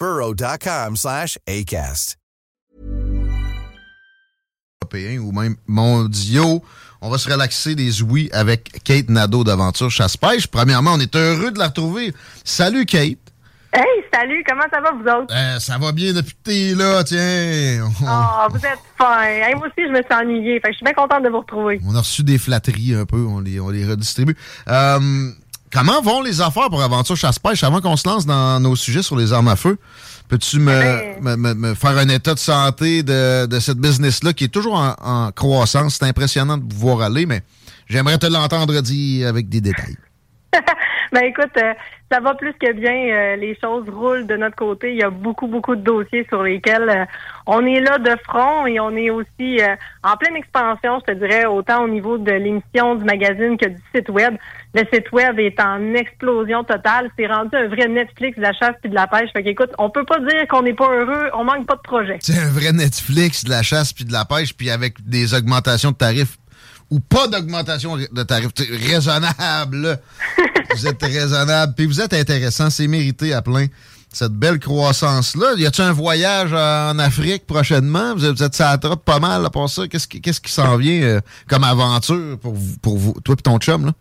burrow.com slash ACAST. européen ou même mondiaux. On va se relaxer des ouïes avec Kate Nadeau d'Aventure Chasse-Pêche. Premièrement, on est heureux de la retrouver. Salut Kate. Hey, salut, comment ça va vous autres? Euh, ça va bien depuis que t'es là, tiens. Oh, vous êtes fin. Hey, moi aussi, je me suis ennuyée. Fait que je suis bien contente de vous retrouver. On a reçu des flatteries un peu, on les, on les redistribue. Euh, comment vont les affaires pour Aventure Chasse-Pêche avant qu'on se lance dans nos sujets sur les armes à feu? Peux-tu me, Ben- me, me- me faire un état de santé de, de cette business-là qui est toujours en, en croissance? C'est impressionnant de pouvoir aller, mais j'aimerais te l'entendre dire avec des détails. Ben écoute, euh, ça va plus que bien. euh, les choses roulent de notre côté. Il y a beaucoup, beaucoup de dossiers sur lesquels euh, on est là de front et on est aussi euh, en pleine expansion, je te dirais, autant au niveau de l'émission du magazine que du site web. Le site web est en explosion totale. C'est rendu un vrai Netflix de la chasse puis de la pêche. Fait qu'écoute, on peut pas dire qu'on n'est pas heureux. On manque pas de projets. C'est un vrai Netflix de la chasse puis de la pêche, puis avec des augmentations de tarifs ou pas d'augmentation de tarifs raisonnable. là. vous êtes raisonnable, puis vous êtes intéressant, c'est mérité à plein. Cette belle croissance-là. Y a-tu un voyage en Afrique prochainement? Vous êtes, vous êtes sur la trotte pas mal à part ça. Qu'est-ce qui, s'en vient euh, comme aventure pour vous, pour vous, toi et ton chum? Là?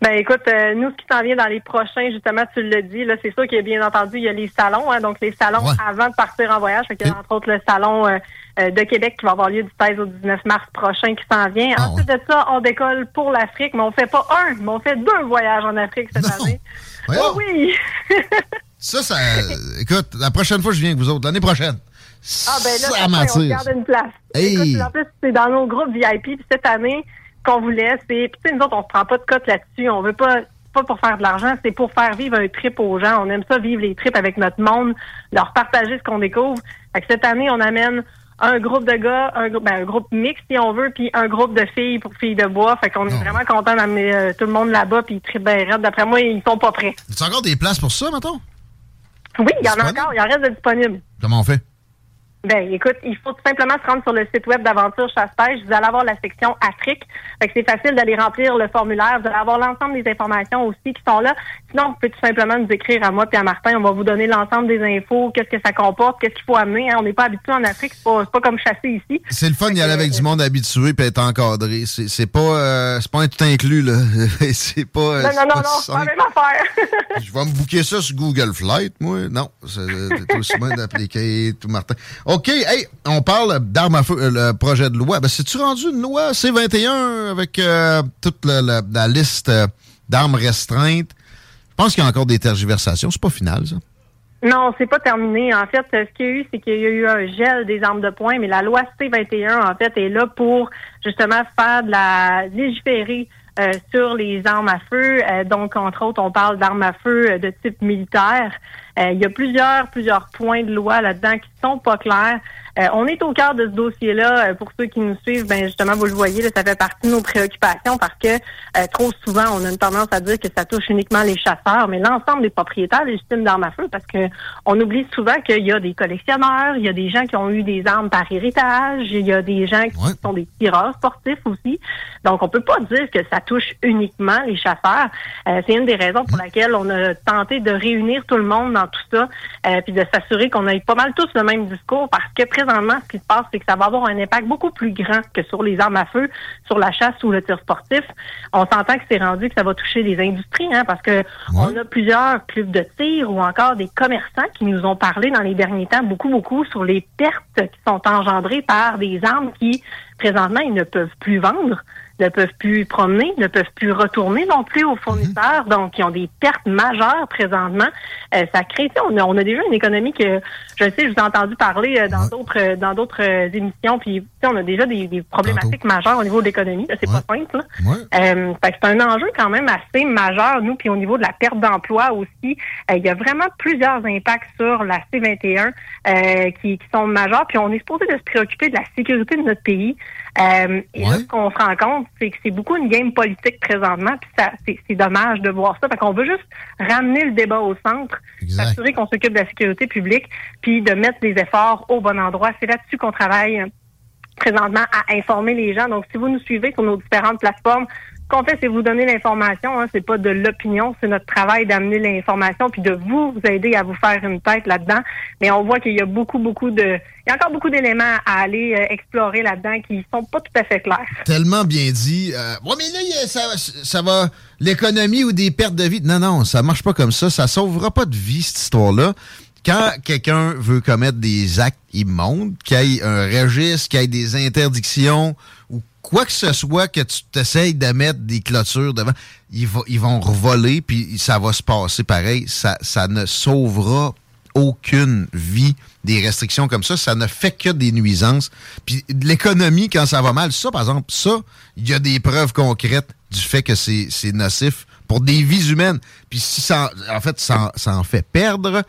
Ben écoute, euh, nous, ce qui s'en vient dans les prochains, justement, tu l'as dit, là, c'est sûr qu'il y a bien entendu, il y a les salons, hein, donc les salons Ouais. avant de partir en voyage. Fait qu'il y a entre autres le salon euh, de Québec qui va avoir lieu du 16 au 19 mars prochain qui s'en vient. Ah, Ensuite de ça, on décolle pour l'Afrique, mais on fait pas un, mais on fait deux voyages en Afrique cette Non. année. Voyons. Oh oui! Ça, ça. écoute, la prochaine fois, je viens avec vous autres. L'année prochaine. Ah ben là, ça certain, on garde une place. Hey. Écoute, en plus, c'est dans nos groupes VIP. Puis cette année, qu'on voulait, c'est... Puis tu sais, nous autres, on se prend pas de cote là-dessus. On veut pas... pas pour faire de l'argent, c'est pour faire vivre un trip aux gens. On aime ça, vivre les trips avec notre monde, leur partager ce qu'on découvre. Fait que cette année, on amène un groupe de gars, un, ben, un groupe mixte si on veut, puis un groupe de filles pour filles de bois. Fait qu'on est Non. vraiment content d'amener euh, tout le monde là-bas, puis ils bien. D'après moi, ils sont pas prêts. Y a encore des places pour ça, mettons? Oui, il y en a encore, il en reste de disponibles. Comment on fait? Ben, écoute, il faut tout simplement se rendre sur le site web d'Aventure Chasse-Pêche. Vous allez avoir la section Afrique. Fait que c'est facile d'aller remplir le formulaire. Vous allez avoir l'ensemble des informations aussi qui sont là. Sinon, vous pouvez tout simplement nous écrire à moi et à Martin. On va vous donner l'ensemble des infos, qu'est-ce que ça comporte, qu'est-ce qu'il faut amener. hein. On n'est pas habitué en Afrique. C'est pas, pas comme chasser ici. C'est le fun d'y aller avec euh, du monde habitué et être encadré. C'est c'est pas, euh, c'est pas un tout inclus, là. c'est pas. euh, Non, non, non, non, c'est pas la même affaire. Je vais me booker ça sur Google Flight, moi. Non, c'est c'est aussi bien d'appliquer tout Martin. OK, hey, on parle d'armes à feu, euh, le projet de loi. Ben, c'est-tu rendu une loi C-21 avec euh, toute la, liste euh, d'armes restreintes? pense qu'il y a encore des tergiversations. C'est pas final, ça. Non, c'est pas terminé. En fait, ce qu'il y a eu, c'est qu'il y a eu un gel des armes de poing, mais la loi C-21, en fait, est là pour justement faire de la légiférer sur les armes à feu. Donc, entre autres, on parle d'armes à feu de type militaire. Il y a plusieurs, plusieurs points de loi là-dedans qui sont pas clairs. Euh, on est au cœur de ce dossier-là. Euh, pour ceux qui nous suivent, ben justement, vous le voyez, ça fait partie de nos préoccupations parce que euh, trop souvent, on a une tendance à dire que ça touche uniquement les chasseurs, mais l'ensemble des propriétaires légitimes d'armes à feu, parce que on oublie souvent qu'il y a des collectionneurs, il y a des gens qui ont eu des armes par héritage, il y a des gens qui sont des tireurs sportifs aussi. Donc, on peut pas dire que ça touche uniquement les chasseurs. C'est une des raisons pour laquelle on a tenté de réunir tout le monde dans tout ça, puis de s'assurer qu'on ait pas mal tous le même discours, parce que présentement, ce qui se passe, c'est que ça va avoir un impact beaucoup plus grand que sur les armes à feu, sur la chasse ou le tir sportif. On s'entend que c'est rendu que ça va toucher les industries, hein, parce que on a plusieurs clubs de tir ou encore des commerçants qui nous ont parlé dans les derniers temps beaucoup, beaucoup sur les pertes qui sont engendrées par des armes qui, présentement, ils ne peuvent plus vendre ne peuvent plus promener, ne peuvent plus retourner non plus aux fournisseurs, mhm. donc ils ont des pertes majeures présentement. Euh, ça crée, on a, on a déjà une économie que je sais, je vous ai entendu parler euh, dans d'autres euh, dans d'autres émissions, puis on a déjà des, problématiques majeures au niveau de l'économie. C'est pas simple. Euh, c'est un enjeu quand même assez majeur, nous, puis au niveau de la perte d'emploi aussi. il y a vraiment plusieurs impacts sur la C21 qui, qui sont majeurs, puis on est supposé de se préoccuper de la sécurité de notre pays. Euh, et là, ce qu'on se rend compte, c'est que c'est beaucoup une game politique présentement, puis c'est dommage de voir ça. Fait qu'on veut juste ramener le débat au centre, s'assurer qu'on s'occupe de la sécurité publique, puis de mettre des efforts au bon endroit. C'est là-dessus qu'on travaille présentement à informer les gens. Donc, si vous nous suivez sur nos différentes plateformes, qu'on fait, c'est vous donner l'information. Hein, c'est pas de l'opinion, c'est notre travail d'amener l'information puis de vous, aider à vous faire une tête là-dedans. Mais on voit qu'il y a beaucoup, beaucoup de, il y a encore beaucoup d'éléments à aller euh, explorer là-dedans qui sont pas tout à fait clairs. Tellement bien dit. Euh, mais là, ça, ça va, l'économie ou des pertes de vie. Non, non, ça marche pas comme ça. Ça sauvera pas de vie cette histoire-là quand quelqu'un veut commettre des actes immondes, qu'il y ait un registre, qu'il y ait des interdictions ou quoi que ce soit que tu t'essayes de mettre des clôtures devant, ils, vont revoler puis ça va se passer pareil. Ça, ça ne sauvera aucune vie des restrictions comme ça. Ça ne fait que des nuisances. Puis l'économie, quand ça va mal, ça, par exemple, ça, il y a des preuves concrètes du fait que c'est nocif pour des vies humaines. Puis si ça, en fait, ça, ça en fait perdre,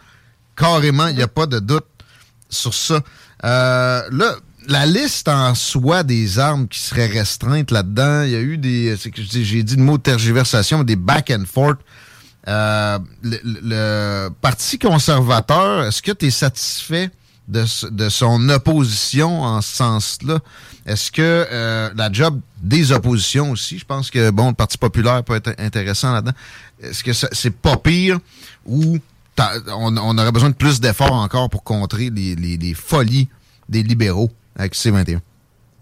Carrément, il n'y a pas de doute sur ça. Euh, là, la liste en soi des armes qui seraient restreintes là-dedans, il y a eu des. J'ai dit le mot tergiversation, des back and forth. Euh, le, Parti conservateur, est-ce que tu es satisfait de, de, son opposition en ce sens-là? Est-ce que euh, la job des oppositions aussi, je pense que bon, le Parti populaire peut être intéressant là-dedans. Est-ce que c'est pas pire ou on, aurait besoin de plus d'efforts encore pour contrer les, folies des libéraux? Avec C21.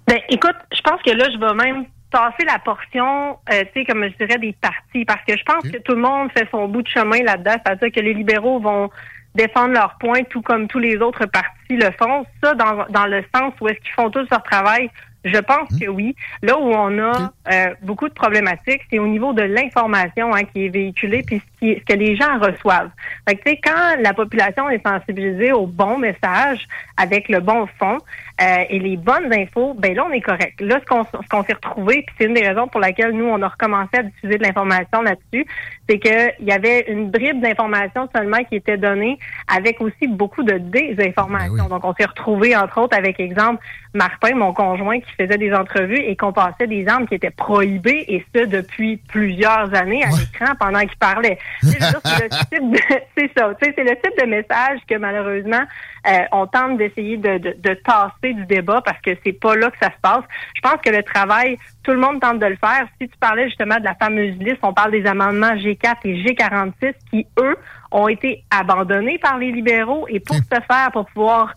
Ben, écoute, je pense que là, je vais même passer la portion, euh, tu sais, comme je dirais, des partis, parce que je pense que tout le monde fait son bout de chemin là-dedans, c'est-à-dire que les libéraux vont défendre leurs points, tout comme tous les autres partis le font. Ça, dans, dans le sens où est-ce qu'ils font tous leur travail je pense hmm. que oui. Là où on a euh, beaucoup de problématiques, c'est au niveau de l'information hein, qui est véhiculée puis ce, qui, ce que les gens reçoivent. Fait que, quand la population est sensibilisée au bon message avec le bon fond euh, et les bonnes infos, ben là on est correct. Là ce qu'on ce qu'on s'est retrouvé, puis c'est une des raisons pour laquelle nous on a recommencé à diffuser de l'information là-dessus, c'est que il y avait une bribe d'information seulement qui était donnée avec aussi beaucoup de désinformation. Ben Donc on s'est retrouvé entre autres avec exemple Martin, mon conjoint, qui faisait des entrevues et qu'on passait des armes qui étaient prohibées, et ce, depuis plusieurs années à l'écran pendant qu'il parlait. c'est de, ça, c'est le type de message que malheureusement, euh, on tente d'essayer de, de, tasser du débat parce que c'est pas là que ça se passe. Je pense que le travail, tout le monde tente de le faire. Si tu parlais justement de la fameuse liste, on parle des amendements G4 et G46 qui, eux, ont été abandonnés par les libéraux et pour ce faire, pour pouvoir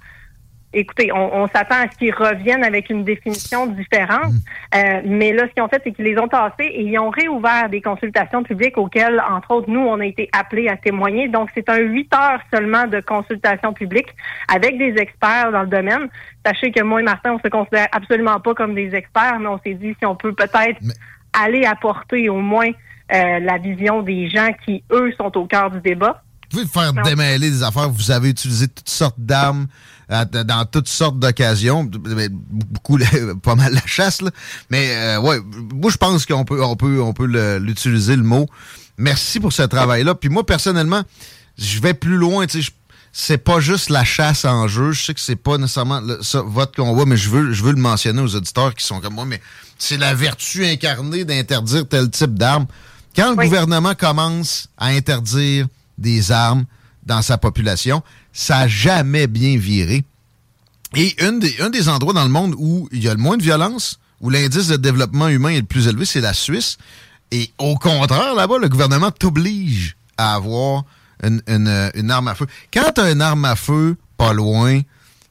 écoutez, on, s'attend à ce qu'ils reviennent avec une définition différente. Mm. Euh, mais là, ce qu'ils ont fait, c'est qu'ils les ont tassés et ils ont réouvert des consultations publiques auxquelles, entre autres, nous, on a été appelés à témoigner. Donc, c'est un huit heures seulement de consultation publique avec des experts dans le domaine. Sachez que moi et Martin, on se considère absolument pas comme des experts, mais on s'est dit si on peut peut-être aller apporter au moins la vision des gens qui, eux, sont au cœur du débat. Vous pouvez faire démêler des affaires. Vous avez utilisé toutes sortes d'armes dans toutes sortes d'occasions. Beaucoup, pas mal la chasse, là. Mais euh, ouais, moi je pense qu'on peut, on peut, on peut l'utiliser le mot. Merci pour ce travail-là. Puis moi personnellement, je vais plus loin. Tu sais, c'est pas juste la chasse en jeu. Je sais que c'est pas nécessairement ça, votre combat, mais je veux, je veux le mentionner aux auditeurs qui sont comme moi. Mais c'est la vertu incarnée d'interdire tel type d'armes. Quand le gouvernement commence à interdire des armes dans sa population, ça n'a jamais bien viré. Et une des, un des endroits dans le monde où il y a le moins de violence, où l'indice de développement humain est le plus élevé, c'est la Suisse. Et au contraire, là-bas, le gouvernement t'oblige à avoir une, une, arme à feu. Quand tu as une arme à feu pas loin,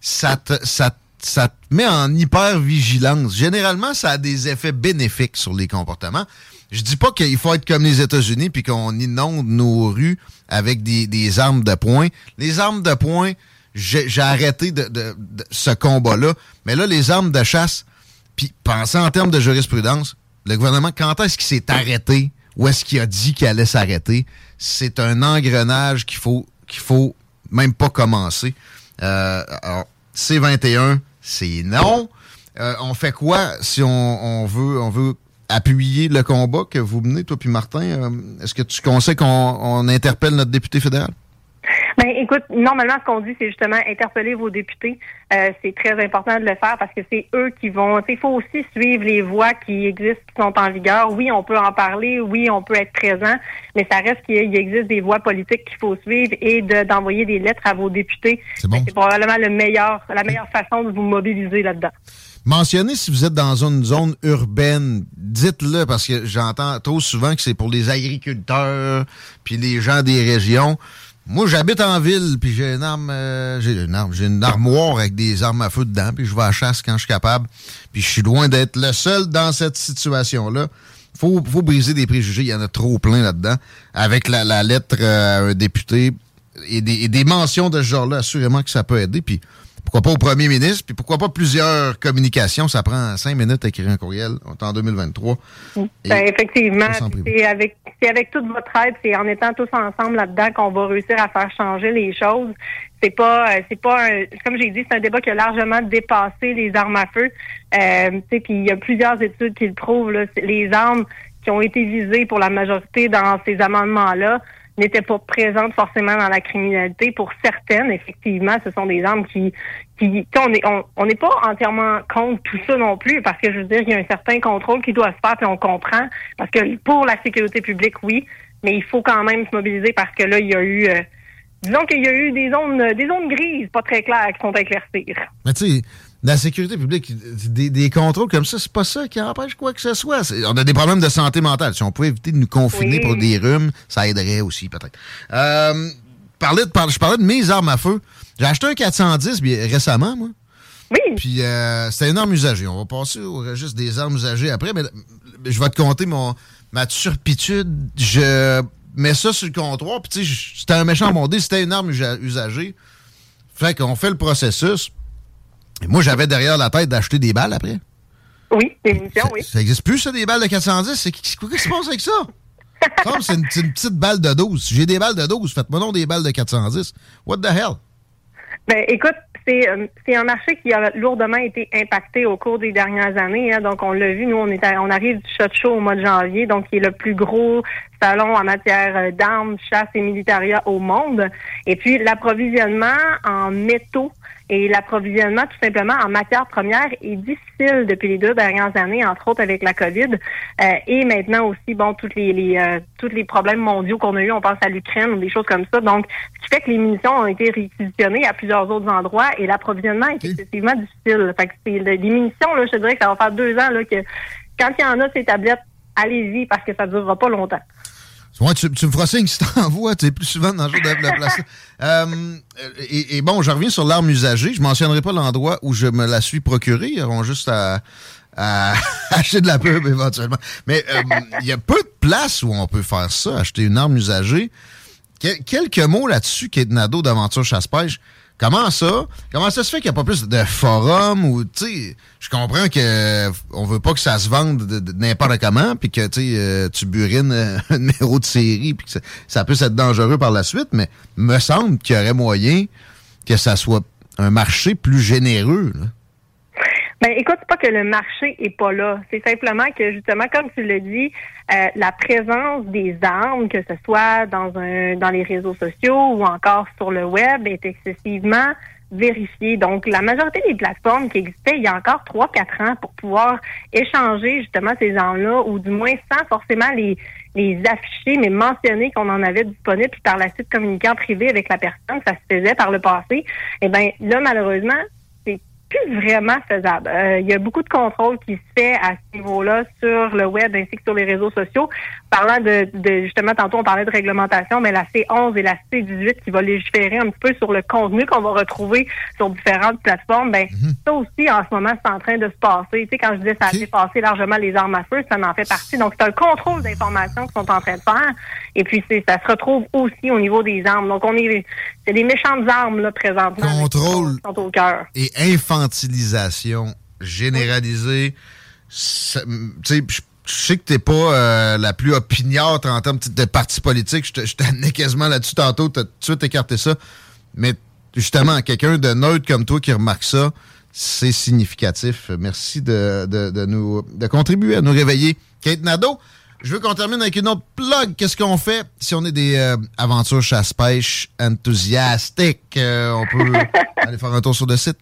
ça te, ça, ça te met en hyper-vigilance. Généralement, ça a des effets bénéfiques sur les comportements. Je dis pas qu'il faut être comme les États-Unis puis qu'on inonde nos rues avec des, armes de poing. Les armes de poing, j'ai arrêté de, ce combat-là. Mais là, les armes de chasse, puis pensez en termes de jurisprudence, le gouvernement, quand est-ce qu'il s'est arrêté? Ou est-ce qu'il a dit qu'il allait s'arrêter? C'est un engrenage qu'il faut qu'il faut même pas commencer. Euh, alors, C21, c'est non. Euh, on fait quoi si on, veut on veut appuyer le combat que vous menez, toi puis Martin? Euh, est-ce que tu conseilles qu'on interpelle notre député fédéral? Ben, écoute, normalement, ce qu'on dit, c'est justement interpeller vos députés. Euh, c'est très important de le faire parce que c'est eux qui vont. Il faut aussi suivre les voies qui existent, qui sont en vigueur. Oui, on peut en parler. Oui, on peut être présent, mais ça reste qu'il existe des voies politiques qu'il faut suivre et d'envoyer des lettres à vos députés. C'est bon. probablement le meilleur, la meilleure façon de vous mobiliser là-dedans. Mentionnez si vous êtes dans une zone urbaine. Dites-le parce que j'entends trop souvent que c'est pour les agriculteurs puis les gens des régions. Moi, j'habite en ville, puis j'ai une arme, euh, j'ai une arme, j'ai une armoire avec des armes à feu dedans, puis je vais à chasse quand je suis capable. Puis je suis loin d'être le seul dans cette situation-là. Faut, faut briser des préjugés, il y en a trop plein là-dedans. Avec la, lettre euh, à un député et des, et mentions de ce genre-là, assurément que ça peut aider. Puis pourquoi pas au premier ministre, puis pourquoi pas plusieurs communications. Ça prend cinq minutes à écrire un courriel. On est en 2023. Ben, effectivement. C'est avec, avec toute votre aide, c'est en étant tous ensemble là-dedans qu'on va réussir à faire changer les choses. C'est pas, euh, c'est pas, comme j'ai dit, c'est un débat qui a largement dépassé les armes à feu. Euh, puis il y a plusieurs études qui le prouvent. Là, les armes qui ont été visées pour la majorité dans ces amendements-là n'étaient pas présentes forcément dans la criminalité. Pour certaines, effectivement, ce sont des armes qui, qui on n'est on, n'est pas entièrement contre tout ça non plus, parce que je veux dire, il y a un certain contrôle qui doit se faire, puis on comprend, parce que pour la sécurité publique, oui, mais il faut quand même se mobiliser parce que là, il y a eu euh, disons qu'il y a eu des zones des zones grises pas très claires qui sont à éclaircir. Tu la sécurité publique, des, contrôles comme ça, c'est pas ça qui empêche quoi que ce soit. On a des problèmes de santé mentale. Si on pouvait éviter de nous confiner pour des rhumes, ça aiderait aussi, peut-être. Euh, je parlais de mes armes à feu. J'ai acheté un 410 récemment, moi. Oui. Puis euh, c'était une arme usagée. On va passer au registre des armes usagées après, mais je vais te compter mon, ma turpitude. Je mets ça sur le comptoir, puis tu sais, c'était un méchant bondé, c'était une arme usagée. Fait qu'on fait le processus moi, j'avais derrière la tête d'acheter des balles après. Oui, des munitions, oui. Ça n'existe plus, ça, des balles de 410. C'est Qu'est-ce qui se passe avec ça? c'est une, une, petite balle de 12. J'ai des balles de 12. Faites-moi non des balles de 410. What the hell? Ben, écoute, euh, c'est un marché qui a lourdement été impacté au cours des dernières années. Hein. Donc, on l'a vu, nous, on est on arrive du Shot Show au mois de janvier, donc qui est le plus gros salon en matière euh, d'armes, chasse et militaria au monde. Et puis, l'approvisionnement en métaux et l'approvisionnement, tout simplement, en matière première est difficile depuis les deux dernières années, entre autres avec la COVID. Euh, et maintenant aussi, bon, toutes les, les euh, tous les problèmes mondiaux qu'on a eu, on pense à l'Ukraine ou des choses comme ça. Donc, ce qui fait que les munitions ont été réquisitionnées à plusieurs autres endroits et l'approvisionnement est excessivement difficile. Fait que c'est les munitions, là, je te dirais que ça va faire deux ans là, que quand il y en a ces tablettes, allez-y parce que ça ne durera pas longtemps. Ouais, tu, me feras signe si t'envoies, tu es plus souvent dans le jeu de la place. Euh, et, bon, je reviens sur l'arme usagée. Je mentionnerai pas l'endroit où je me la suis procurée. Ils auront juste à, acheter de la pub éventuellement. Mais euh, il y a peu de places où on peut faire ça, acheter une arme usagée. quelques mots là-dessus, Kate Nado d'Aventure Chasse-Pêche. Comment ça? Comment ça se fait qu'il n'y a pas plus de forums ou, tu sais, je comprends que on veut pas que ça se vende de, n'importe comment, puis que, tu euh, tu burines un numéro de série, puis que ça, ça, peut être dangereux par la suite, mais me semble qu'il y aurait moyen que ça soit un marché plus généreux, là. Ben, écoute, pas que le marché est pas là. C'est simplement que, justement, comme tu le dis, euh, la présence des armes, que ce soit dans un dans les réseaux sociaux ou encore sur le web, est excessivement vérifiée. Donc, la majorité des plateformes qui existaient il y a encore trois, quatre ans pour pouvoir échanger justement ces armes-là, ou du moins sans forcément les les afficher, mais mentionner qu'on en avait disponible, puis par la suite communiquer en privé avec la personne, ça se faisait par le passé. Eh bien, là, malheureusement, plus vraiment faisable. Euh, il y a beaucoup de contrôle qui se fait à ce niveau-là sur le web ainsi que sur les réseaux sociaux. Parlant de, de, justement, tantôt on parlait de réglementation, mais la C11 et la C18 qui va légiférer un petit peu sur le contenu qu'on va retrouver sur différentes plateformes, ben mhm. ça aussi en ce moment c'est en train de se passer. Tu sais, quand je disais ça a dépassé largement les armes à feu, ça en fait partie. Donc c'est un contrôle d'informations qu'ils sont en train de faire. Et puis c'est ça se retrouve aussi au niveau des armes. Donc on est c'est des méchantes armes là présentement. Contrôle sont au cœur. Et infantilisation généralisée. je sais que t'es pas euh, la plus opiniâtre en termes de parti politique. Je t'amenais quasiment là-dessus tantôt. T'as tout de suite écarté ça. Mais justement, quelqu'un de neutre comme toi qui remarque ça, c'est significatif. Merci de, de, nous de contribuer à nous réveiller. Kate Nadeau, je veux qu'on termine avec une autre plug. Qu'est-ce qu'on fait si on est des euh, aventures chasse-pêche enthousiastiques? Euh, on peut aller faire un tour sur le site.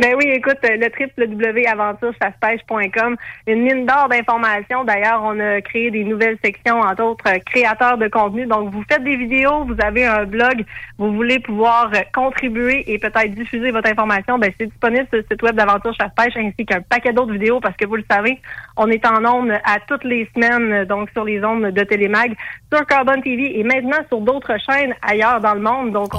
Ben oui, écoute, le www.aventurechasspêche.com, une mine d'or d'informations. D'ailleurs, on a créé des nouvelles sections, entre autres créateurs de contenu. Donc, vous faites des vidéos, vous avez un blog, vous voulez pouvoir contribuer et peut-être diffuser votre information, ben c'est disponible sur le site web d'Aventure Chasse-Pêche ainsi qu'un paquet d'autres vidéos parce que vous le savez, on est en ondes à toutes les semaines, donc sur les ondes de Télémag, sur Carbon TV et maintenant sur d'autres chaînes ailleurs dans le monde. Donc, ah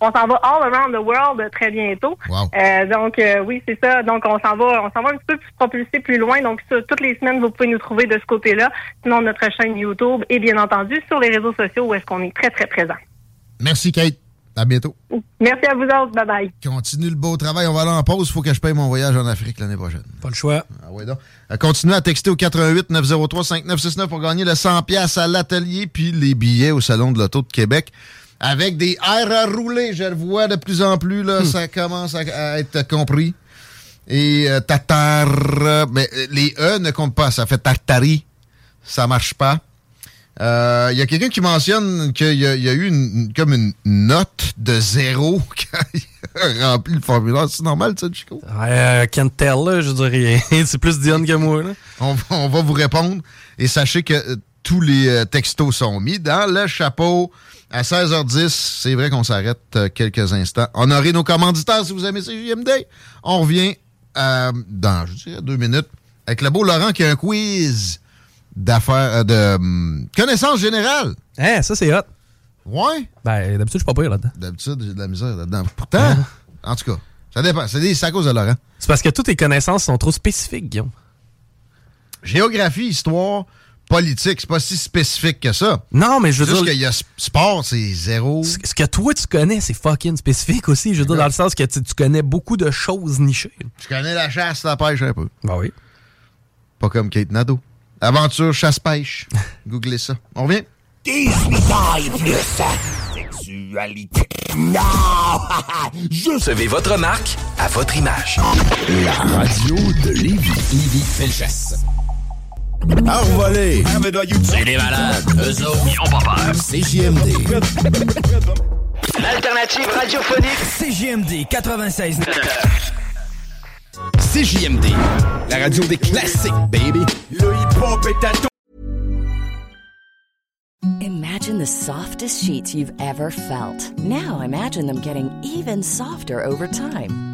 on, s'en va all around the world très bientôt. Euh, donc, euh, oui, c'est ça. Donc, on s'en va, on s'en va un petit peu plus propulser plus loin. Donc, toutes les semaines, vous pouvez nous trouver de ce côté-là. Sinon, notre chaîne YouTube et bien entendu sur les réseaux sociaux où est-ce qu'on est très, très présent. Merci, Kate. À bientôt. Merci à vous autres. Bye bye. Continue le beau travail. On va aller en pause. Il faut que je paye mon voyage en Afrique l'année prochaine. Pas le choix. Ah ouais donc. Euh, continuez à texter au 88 903 5969 pour gagner le 100 pièces à l'atelier puis les billets au Salon de l'Auto de Québec avec des airs à rouler. Je le vois de plus en plus, là, hmm. ça commence à, être compris. Et euh, tatar, mais euh, les E ne comptent pas, ça fait tartari, ça marche pas. Il euh, y a quelqu'un qui mentionne qu'il y, a eu une, comme une note de zéro quand il a rempli le formulaire. C'est normal, ça, Chico? Ouais, can't tell, là, je dirais. C'est plus Dion que moi. Là. On, on, va vous répondre. Et sachez que tous les textos sont mis dans le chapeau à 16h10, c'est vrai qu'on s'arrête euh, quelques instants. On aurait nos commanditaires si vous aimez CJMD. On revient euh, dans, je dirais, deux minutes avec le beau Laurent qui a un quiz d'affaires, euh, de hum, connaissances générales. Hein, ça c'est hot. Ouais. Ben, d'habitude, je suis pas pire là-dedans. D'habitude, j'ai de la misère là-dedans. Pourtant, en tout cas, ça dépend. C'est à cause de Laurent. C'est parce que toutes tes connaissances sont trop spécifiques, Guillaume. Géographie, histoire, politique, c'est pas si spécifique que ça. Non, mais je veux Juste dire. qu'il y a sport, c'est zéro. Ce que toi, tu connais, c'est fucking spécifique aussi. Je veux dire, dans le sens que tu, connais beaucoup de choses nichées. Je connais la chasse, la pêche un peu. Bah oui. Pas comme Kate Nadeau. Aventure chasse-pêche. Googlez ça. On revient. 18 plus sexualité. Non! Je Recevez votre marque à votre image. La radio de Lévis. Lévis Felchasse. Envolé! C'est des malades! Eux autres, ils ont pas peur! CJMD. L'alternative radiophonique CJMD 96. CJMD, la radio des classiques, baby! Le hip-hop est à Imagine the softest sheets you've ever felt. Now imagine them getting even softer over time.